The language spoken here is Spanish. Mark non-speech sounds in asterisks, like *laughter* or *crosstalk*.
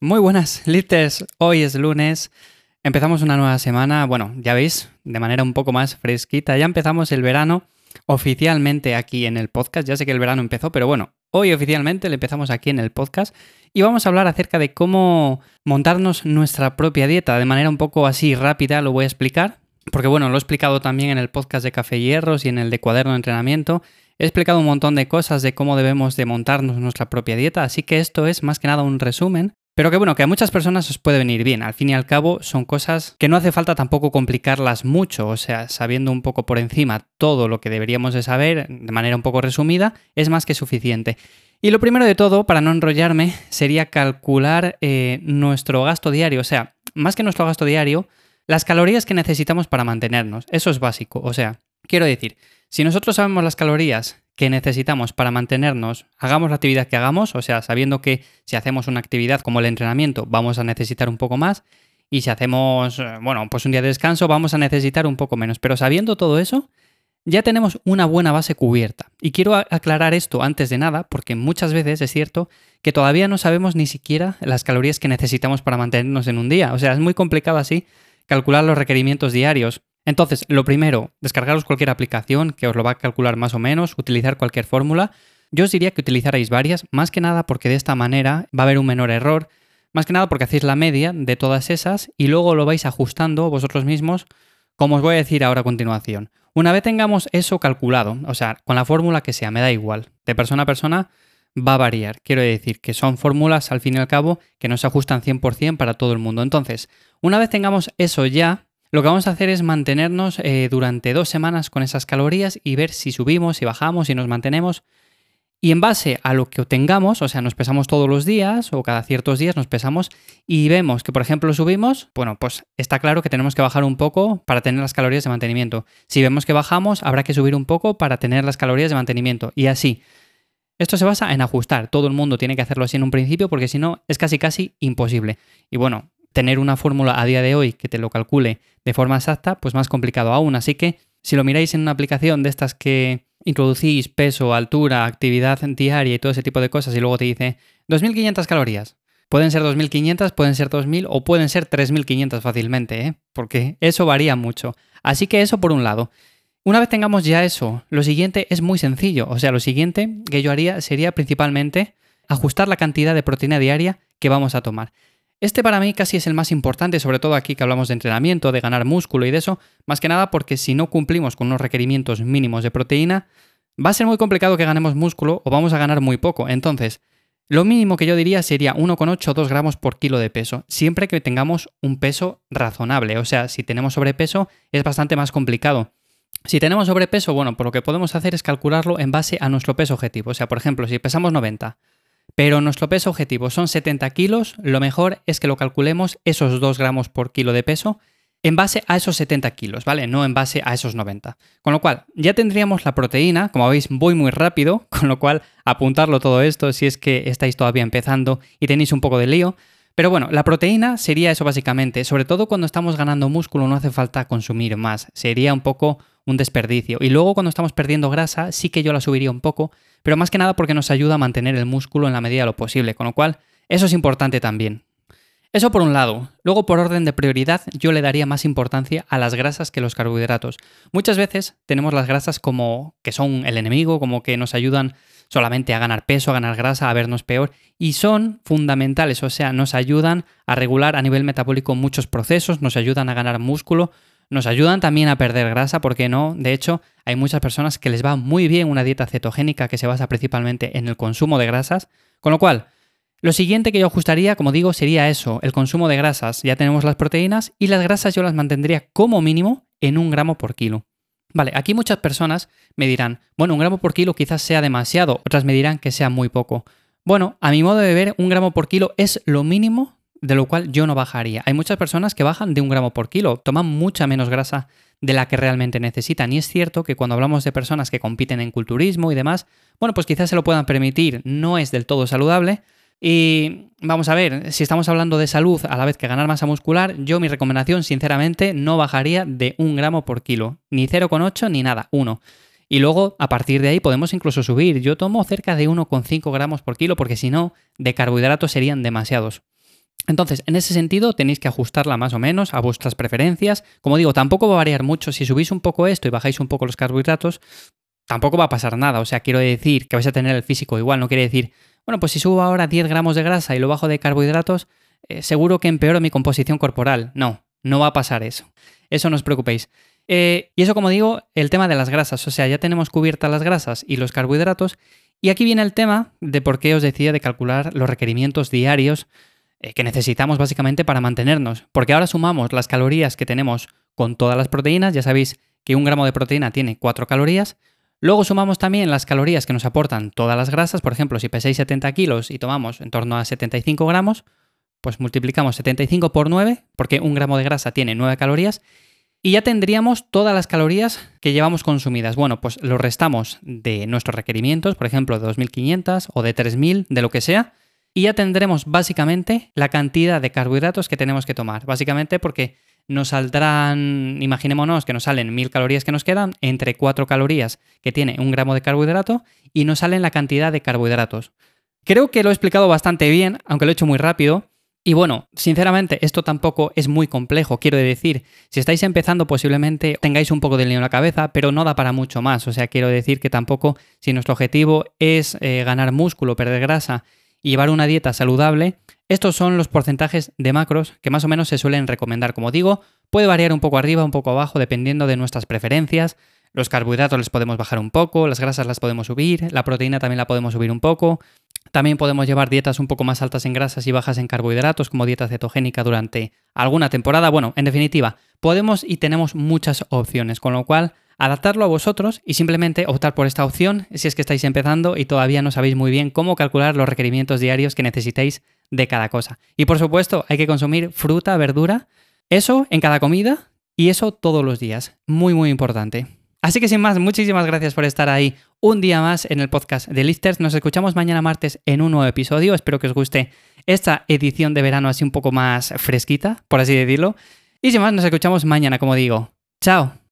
Muy buenas, lifters. Hoy es lunes. Empezamos una nueva semana. Bueno, ya veis, de manera un poco más fresquita. Ya empezamos el verano oficialmente aquí en el podcast. Ya sé que el verano empezó, pero bueno, hoy oficialmente le empezamos aquí en el podcast. Y vamos a hablar acerca de cómo montarnos nuestra propia dieta. De manera un poco así rápida lo voy a explicar. Porque bueno, lo he explicado también en el podcast de Café Hierros y en el de Cuaderno de Entrenamiento. He explicado un montón de cosas de cómo debemos de montarnos nuestra propia dieta, así que esto es más que nada un resumen pero que bueno, que a muchas personas os puede venir bien. Al fin y al cabo son cosas que no hace falta tampoco complicarlas mucho, o sea, sabiendo un poco por encima todo lo que deberíamos de saber de manera un poco resumida, es más que suficiente. Y lo primero de todo, para no enrollarme, sería calcular eh, nuestro gasto diario, o sea, más que nuestro gasto diario, las calorías que necesitamos para mantenernos. Eso es básico, o sea, quiero decir, si nosotros sabemos las calorías que necesitamos para mantenernos, hagamos la actividad que hagamos, o sea, sabiendo que si hacemos una actividad como el entrenamiento vamos a necesitar un poco más y si hacemos, eh, bueno, pues un día de descanso vamos a necesitar un poco menos, pero sabiendo todo eso, ya tenemos una buena base cubierta. Y quiero aclarar esto antes de nada, porque muchas veces es cierto que todavía no sabemos ni siquiera las calorías que necesitamos para mantenernos en un día. O sea, es muy complicado así calcular los requerimientos diarios. Entonces, lo primero, descargaros cualquier aplicación que os lo va a calcular más o menos, utilizar cualquier fórmula. Yo os diría que utilizarais varias, más que nada porque de esta manera va a haber un menor error, más que nada porque hacéis la media de todas esas y luego lo vais ajustando vosotros mismos, como os voy a decir ahora a continuación. Una vez tengamos eso calculado, o sea, con la fórmula que sea, me da igual, de persona a persona va a variar. Quiero decir que son fórmulas al fin y al cabo que no se ajustan 100% para todo el mundo. Entonces, una vez tengamos eso ya, lo que vamos a hacer es mantenernos eh, durante dos semanas con esas calorías y ver si subimos, si bajamos, si nos mantenemos. Y en base a lo que obtengamos, o sea, nos pesamos todos los días o cada ciertos días nos pesamos y vemos que, por ejemplo, subimos, bueno, pues está claro que tenemos que bajar un poco para tener las calorías de mantenimiento. Si vemos que bajamos, habrá que subir un poco para tener las calorías de mantenimiento. Y así. Esto se basa en ajustar. Todo el mundo tiene que hacerlo así en un principio porque si no es casi casi imposible. Y bueno, tener una fórmula a día de hoy que te lo calcule de forma exacta, pues más complicado aún. Así que si lo miráis en una aplicación de estas que introducís peso, altura, actividad diaria y todo ese tipo de cosas y luego te dice 2.500 calorías. Pueden ser 2.500, pueden ser 2.000 o pueden ser 3.500 fácilmente, ¿eh? porque eso varía mucho. Así que eso por un lado. Una vez tengamos ya eso, lo siguiente es muy sencillo. O sea, lo siguiente que yo haría sería principalmente ajustar la cantidad de proteína diaria que vamos a tomar. Este para mí casi es el más importante, sobre todo aquí que hablamos de entrenamiento, de ganar músculo y de eso, más que nada porque si no cumplimos con unos requerimientos mínimos de proteína, va a ser muy complicado que ganemos músculo o vamos a ganar muy poco. Entonces, lo mínimo que yo diría sería 1,8 o 2 gramos por kilo de peso, siempre que tengamos un peso razonable. O sea, si tenemos sobrepeso es bastante más complicado. Si tenemos sobrepeso, bueno, pues lo que podemos hacer es calcularlo en base a nuestro peso objetivo. O sea, por ejemplo, si pesamos 90 pero nuestro peso objetivo son 70 kilos, lo mejor es que lo calculemos esos 2 gramos por kilo de peso en base a esos 70 kilos, ¿vale? No en base a esos 90. Con lo cual, ya tendríamos la proteína, como veis, voy muy rápido, *laughs* con lo cual apuntarlo todo esto si es que estáis todavía empezando y tenéis un poco de lío. Pero bueno, la proteína sería eso básicamente, sobre todo cuando estamos ganando músculo no hace falta consumir más, sería un poco un desperdicio. Y luego cuando estamos perdiendo grasa sí que yo la subiría un poco, pero más que nada porque nos ayuda a mantener el músculo en la medida de lo posible, con lo cual eso es importante también. Eso por un lado. Luego, por orden de prioridad, yo le daría más importancia a las grasas que los carbohidratos. Muchas veces tenemos las grasas como que son el enemigo, como que nos ayudan solamente a ganar peso, a ganar grasa, a vernos peor, y son fundamentales, o sea, nos ayudan a regular a nivel metabólico muchos procesos, nos ayudan a ganar músculo, nos ayudan también a perder grasa, ¿por qué no? De hecho, hay muchas personas que les va muy bien una dieta cetogénica que se basa principalmente en el consumo de grasas, con lo cual, lo siguiente que yo ajustaría, como digo, sería eso, el consumo de grasas. Ya tenemos las proteínas y las grasas yo las mantendría como mínimo en un gramo por kilo. Vale, aquí muchas personas me dirán, bueno, un gramo por kilo quizás sea demasiado, otras me dirán que sea muy poco. Bueno, a mi modo de ver, un gramo por kilo es lo mínimo de lo cual yo no bajaría. Hay muchas personas que bajan de un gramo por kilo, toman mucha menos grasa de la que realmente necesitan. Y es cierto que cuando hablamos de personas que compiten en culturismo y demás, bueno, pues quizás se lo puedan permitir, no es del todo saludable. Y vamos a ver, si estamos hablando de salud a la vez que ganar masa muscular, yo mi recomendación, sinceramente, no bajaría de un gramo por kilo, ni 0,8 ni nada, uno. Y luego, a partir de ahí, podemos incluso subir. Yo tomo cerca de 1,5 gramos por kilo, porque si no, de carbohidratos serían demasiados. Entonces, en ese sentido, tenéis que ajustarla más o menos a vuestras preferencias. Como digo, tampoco va a variar mucho. Si subís un poco esto y bajáis un poco los carbohidratos, tampoco va a pasar nada. O sea, quiero decir que vais a tener el físico igual. No quiere decir, bueno, pues si subo ahora 10 gramos de grasa y lo bajo de carbohidratos, eh, seguro que empeoro mi composición corporal. No, no va a pasar eso. Eso no os preocupéis. Eh, y eso, como digo, el tema de las grasas. O sea, ya tenemos cubiertas las grasas y los carbohidratos. Y aquí viene el tema de por qué os decía de calcular los requerimientos diarios eh, que necesitamos básicamente para mantenernos. Porque ahora sumamos las calorías que tenemos con todas las proteínas, ya sabéis que un gramo de proteína tiene 4 calorías. Luego sumamos también las calorías que nos aportan todas las grasas, por ejemplo, si pesáis 70 kilos y tomamos en torno a 75 gramos, pues multiplicamos 75 por 9, porque un gramo de grasa tiene 9 calorías, y ya tendríamos todas las calorías que llevamos consumidas. Bueno, pues lo restamos de nuestros requerimientos, por ejemplo, de 2.500 o de 3.000, de lo que sea, y ya tendremos básicamente la cantidad de carbohidratos que tenemos que tomar. Básicamente porque nos saldrán, imaginémonos que nos salen mil calorías que nos quedan, entre 4 calorías que tiene un gramo de carbohidrato y nos salen la cantidad de carbohidratos. Creo que lo he explicado bastante bien, aunque lo he hecho muy rápido. Y bueno, sinceramente, esto tampoco es muy complejo. Quiero decir, si estáis empezando, posiblemente tengáis un poco de lío en la cabeza, pero no da para mucho más. O sea, quiero decir que tampoco, si nuestro objetivo es eh, ganar músculo, perder grasa y llevar una dieta saludable, estos son los porcentajes de macros que más o menos se suelen recomendar. Como digo, puede variar un poco arriba, un poco abajo, dependiendo de nuestras preferencias. Los carbohidratos les podemos bajar un poco, las grasas las podemos subir, la proteína también la podemos subir un poco. También podemos llevar dietas un poco más altas en grasas y bajas en carbohidratos, como dieta cetogénica durante alguna temporada. Bueno, en definitiva, podemos y tenemos muchas opciones, con lo cual adaptarlo a vosotros y simplemente optar por esta opción si es que estáis empezando y todavía no sabéis muy bien cómo calcular los requerimientos diarios que necesitéis de cada cosa. Y por supuesto, hay que consumir fruta, verdura, eso en cada comida y eso todos los días. Muy, muy importante. Así que sin más, muchísimas gracias por estar ahí un día más en el podcast de Listers. Nos escuchamos mañana martes en un nuevo episodio. Espero que os guste esta edición de verano así un poco más fresquita, por así decirlo. Y sin más, nos escuchamos mañana, como digo. Chao.